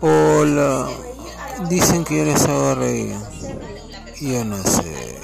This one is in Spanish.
Hola. Dicen que yo les hago reír. Yo no sé.